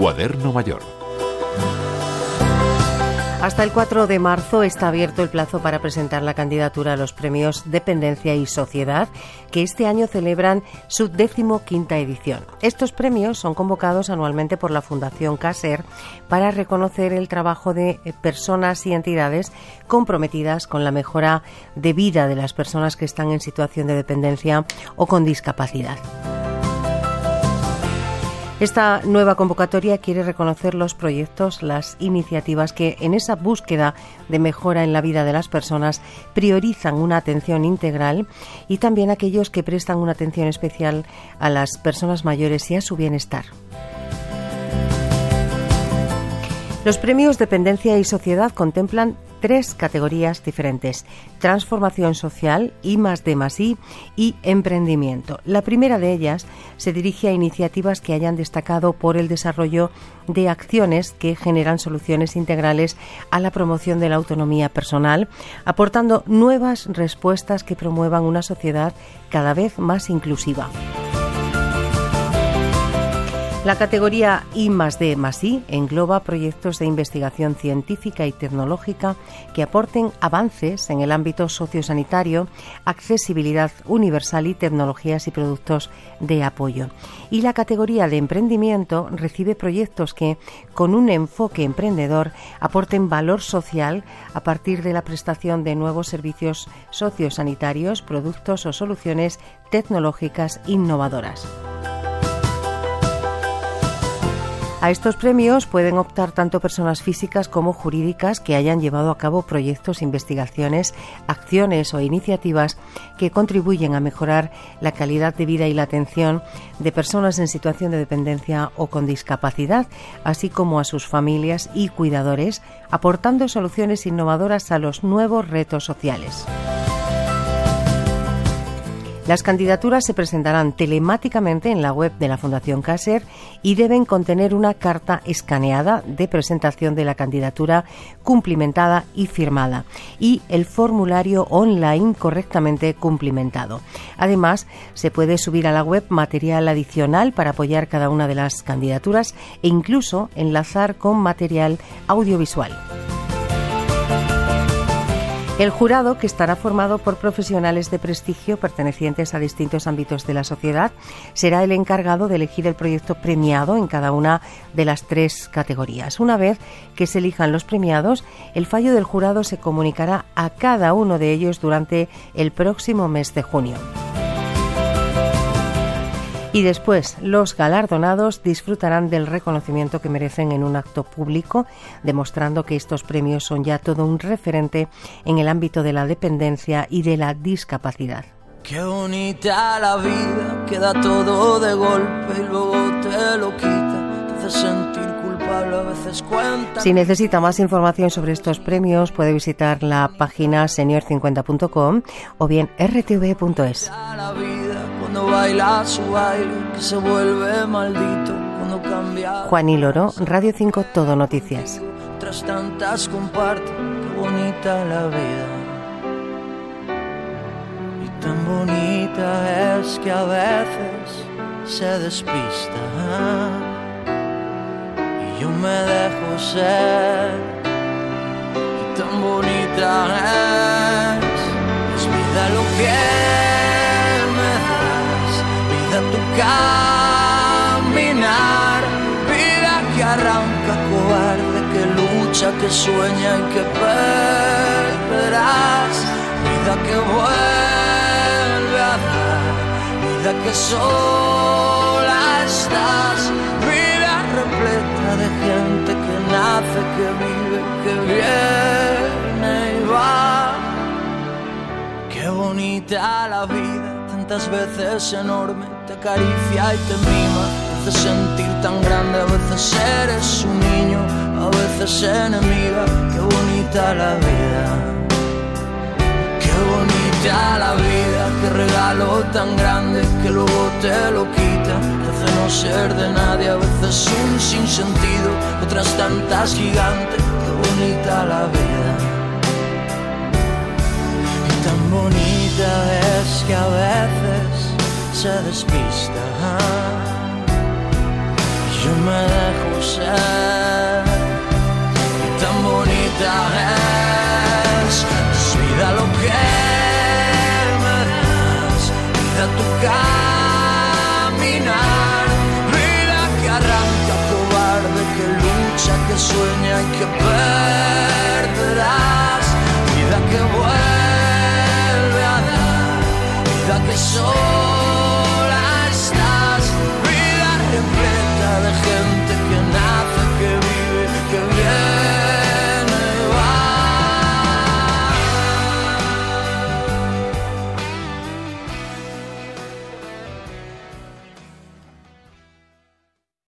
Cuaderno Mayor. Hasta el 4 de marzo está abierto el plazo para presentar la candidatura a los premios Dependencia y Sociedad, que este año celebran su decimoquinta edición. Estos premios son convocados anualmente por la Fundación CASER para reconocer el trabajo de personas y entidades comprometidas con la mejora de vida de las personas que están en situación de dependencia o con discapacidad. Esta nueva convocatoria quiere reconocer los proyectos, las iniciativas que en esa búsqueda de mejora en la vida de las personas priorizan una atención integral y también aquellos que prestan una atención especial a las personas mayores y a su bienestar. Los premios Dependencia y Sociedad contemplan tres categorías diferentes, transformación social, I D I y emprendimiento. La primera de ellas se dirige a iniciativas que hayan destacado por el desarrollo de acciones que generan soluciones integrales a la promoción de la autonomía personal, aportando nuevas respuestas que promuevan una sociedad cada vez más inclusiva. La categoría I más D I engloba proyectos de investigación científica y tecnológica que aporten avances en el ámbito sociosanitario, accesibilidad universal y tecnologías y productos de apoyo. Y la categoría de emprendimiento recibe proyectos que, con un enfoque emprendedor, aporten valor social a partir de la prestación de nuevos servicios sociosanitarios, productos o soluciones tecnológicas innovadoras. A estos premios pueden optar tanto personas físicas como jurídicas que hayan llevado a cabo proyectos, investigaciones, acciones o iniciativas que contribuyen a mejorar la calidad de vida y la atención de personas en situación de dependencia o con discapacidad, así como a sus familias y cuidadores, aportando soluciones innovadoras a los nuevos retos sociales. Las candidaturas se presentarán telemáticamente en la web de la Fundación Caser y deben contener una carta escaneada de presentación de la candidatura cumplimentada y firmada y el formulario online correctamente cumplimentado. Además, se puede subir a la web material adicional para apoyar cada una de las candidaturas e incluso enlazar con material audiovisual. El jurado, que estará formado por profesionales de prestigio pertenecientes a distintos ámbitos de la sociedad, será el encargado de elegir el proyecto premiado en cada una de las tres categorías. Una vez que se elijan los premiados, el fallo del jurado se comunicará a cada uno de ellos durante el próximo mes de junio y después los galardonados disfrutarán del reconocimiento que merecen en un acto público, demostrando que estos premios son ya todo un referente en el ámbito de la dependencia y de la discapacidad. Qué bonita la vida, queda todo de golpe y luego te lo quita, te hace sentir culpable, a veces cuenta. Si necesita más información sobre estos premios, puede visitar la página senior50.com o bien rtv.es cuando baila su baile, que se vuelve maldito cuando cambia. Juan y Loro, Radio 5, Todo Noticias. Tras tantas comparto, qué bonita la vida. Y tan bonita es que a veces se despista. Y yo me dejo ser. Y tan bonita es, es vida lo que caminar, vida que arranca cobarde, que lucha, que sueña y que perderás, vida que vuelve a dar, vida que sola estás, vida repleta de gente que nace, que vive, que viene y va. Qué bonita la vida, tantas veces enorme acaricia y te mima, te hace sentir tan grande, a veces eres un niño, a veces enemiga, qué bonita la vida, qué bonita la vida, qué regalo tan grande que luego te lo quita, te hace no ser de nadie, a veces un sinsentido, otras tantas gigantes, qué bonita la vida. se despista. Yo me dejo ser y tan bonita es. Vida lo que me das, vida tu caminar, vida que arranca cobarde, que lucha, que sueña y que perderás, vida que vuelve a dar, vida que soy.